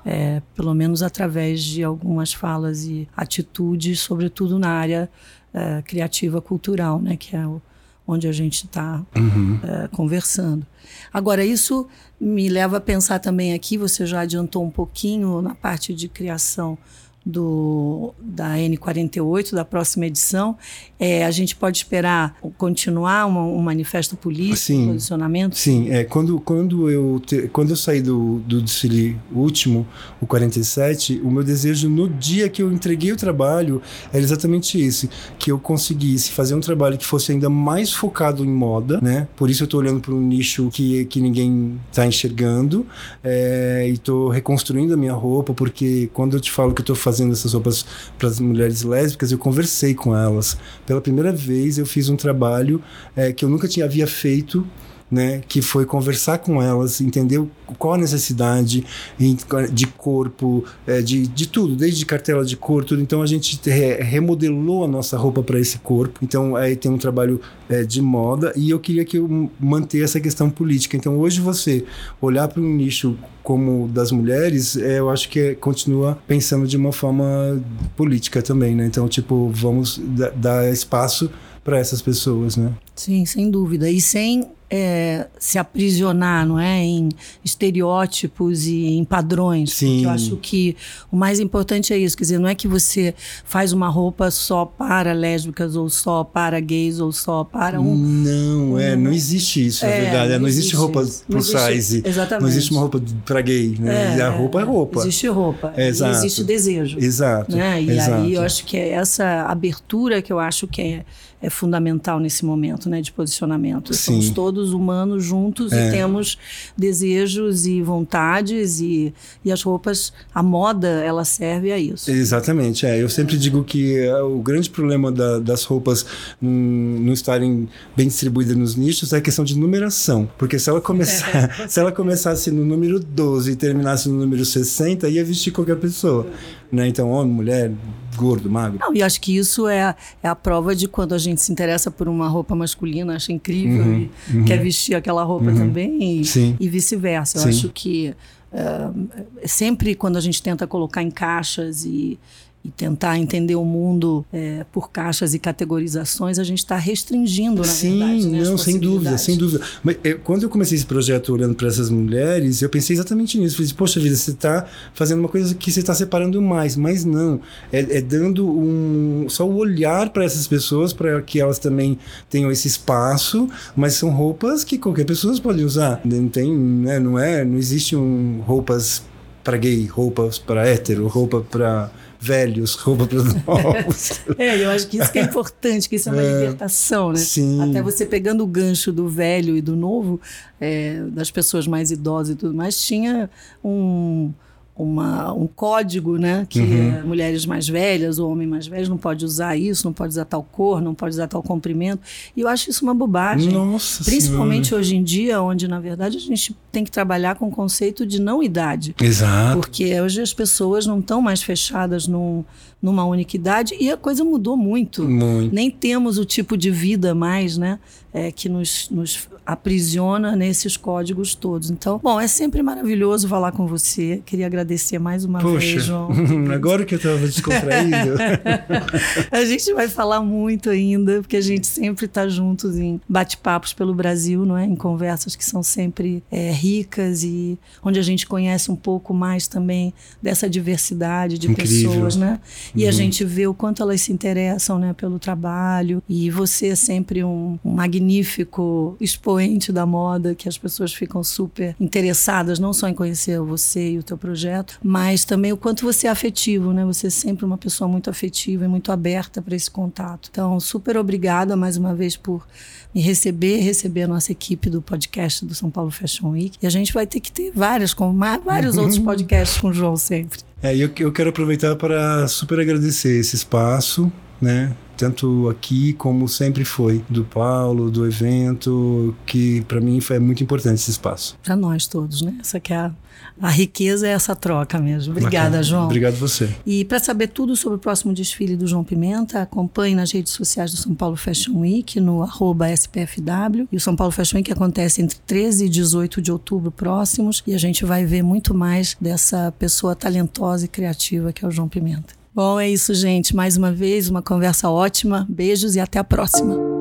é, pelo menos através de algumas falas e atitudes, sobretudo na área é, criativa cultural, né? Que é o, onde a gente está uhum. é, conversando. Agora, isso me leva a pensar também aqui, você já adiantou um pouquinho na parte de criação do, da N48, da próxima edição, é, a gente pode esperar continuar uma, um manifesto político, sim, um posicionamento? Sim, é, quando, quando, eu te, quando eu saí do, do desfile último, o 47, o meu desejo no dia que eu entreguei o trabalho era exatamente isso, que eu conseguisse fazer um trabalho que fosse ainda mais focado em moda, né? Por isso eu estou olhando para um nicho que, que ninguém está enxergando é, e estou reconstruindo a minha roupa, porque quando eu te falo que eu estou fazendo fazendo essas roupas para as mulheres lésbicas, eu conversei com elas. Pela primeira vez, eu fiz um trabalho é, que eu nunca tinha havia feito né, que foi conversar com elas, entender qual a necessidade de corpo, é, de, de tudo, desde cartela de cor, tudo. Então a gente remodelou a nossa roupa para esse corpo. Então aí tem um trabalho é, de moda e eu queria que eu manter essa questão política. Então hoje você olhar para um nicho como das mulheres, é, eu acho que continua pensando de uma forma política também, né? Então tipo vamos dar espaço para essas pessoas, né? Sim, sem dúvida. E sem é, se aprisionar, não é, em estereótipos e em padrões. Sim. Eu acho que o mais importante é isso, quer dizer, não é que você faz uma roupa só para lésbicas ou só para gays ou só para um. Não, é, é, não existe isso, é, verdade. Não, não existe, existe roupa pro size. Exatamente. Não existe uma roupa para gay, né? É, a roupa é roupa. Existe roupa. É, exato. existe desejo. Exato. Né? E exato. aí eu acho que é essa abertura que eu acho que é é fundamental nesse momento né, de posicionamento. Sim. Somos todos humanos juntos é. e temos desejos e vontades e, e as roupas, a moda, ela serve a isso. Exatamente. É. Eu sempre digo que é, o grande problema da, das roupas não estarem bem distribuídas nos nichos é a questão de numeração. Porque se ela, começar, *laughs* se ela começasse no número 12 e terminasse no número 60, ia vestir qualquer pessoa. né? Então, homem, mulher, gordo, magro. Não, e acho que isso é a, é a prova de quando a gente se interessa por uma roupa masculina, acha incrível Uhum, e uhum. quer vestir aquela roupa também e, e vice-versa. Eu Sim. acho que ah, sempre quando a gente tenta colocar em caixas e, e tentar entender o mundo eh, por caixas e categorizações, a gente está restringindo, na Sim, verdade, né, as não, sem dúvida, sem dúvida. Mas eh, quando eu comecei esse projeto olhando para essas mulheres, eu pensei exatamente nisso. Falei, poxa vida, você está fazendo uma coisa que você está separando mais, mas não. É, é dando um só o olhar para essas pessoas, para que elas também tenham esse espaço, mas são roupas que qualquer pessoa pode usar. Não tem, né, não é, não existe um roupas para gay, roupas para hétero, roupa para velhos, roupa *laughs* para novos. É, eu acho que isso que é importante, que isso é uma libertação, né? Sim. Até você pegando o gancho do velho e do novo, é, das pessoas mais idosas e tudo mais, tinha um, uma, um código, né? Que Uhum. é, mulheres mais velhas ou homens mais velhos não pode usar isso, não pode usar tal cor, não pode usar tal comprimento. E eu acho isso uma bobagem. Nossa Principalmente Senhora. hoje em dia, onde na verdade a gente tem que trabalhar com o conceito de não idade. Exato. Porque hoje as pessoas não estão mais fechadas num, numa única idade e a coisa mudou muito. Muito. Nem temos o tipo de vida mais, né? é, que nos, nos aprisiona nesses códigos todos. Então, bom, é sempre maravilhoso falar com você. Queria agradecer mais uma Poxa, vez, João. *laughs* agora que eu tava descontraído. *laughs* a gente vai falar muito ainda, porque a gente sempre está juntos em bate-papos pelo Brasil, não é? Em conversas que são sempre é, ricas e onde a gente conhece um pouco mais também dessa diversidade de Incrível. pessoas, né? E a gente vê o quanto elas se interessam, né, pelo trabalho. E você é sempre um, um magnífico expoente da moda, que as pessoas ficam super interessadas, não só em conhecer você e o teu projeto, mas também o quanto você é afetivo, né? Você é sempre uma pessoa muito afetiva e muito aberta para esse contato. Então, super obrigada mais uma vez por me receber, receber a nossa equipe do podcast do São Paulo Fashion Week. E a gente vai ter que ter várias, com vários outros *laughs* podcasts com o João sempre. É, e eu, eu quero aproveitar para super agradecer esse espaço, né? Tanto aqui como sempre foi, do Paulo, do evento, que para mim foi muito importante esse espaço. Para nós todos, né? Essa que é a, a riqueza é essa troca mesmo. Obrigada, Bacana. João. Obrigado você. E para saber tudo sobre o próximo desfile do João Pimenta, acompanhe nas redes sociais do São Paulo Fashion Week, no SPFW. E o São Paulo Fashion Week acontece entre 13 e 18 de outubro próximos. E a gente vai ver muito mais dessa pessoa talentosa e criativa que é o João Pimenta. Bom, é isso, gente. Mais uma vez, uma conversa ótima. Beijos e até a próxima.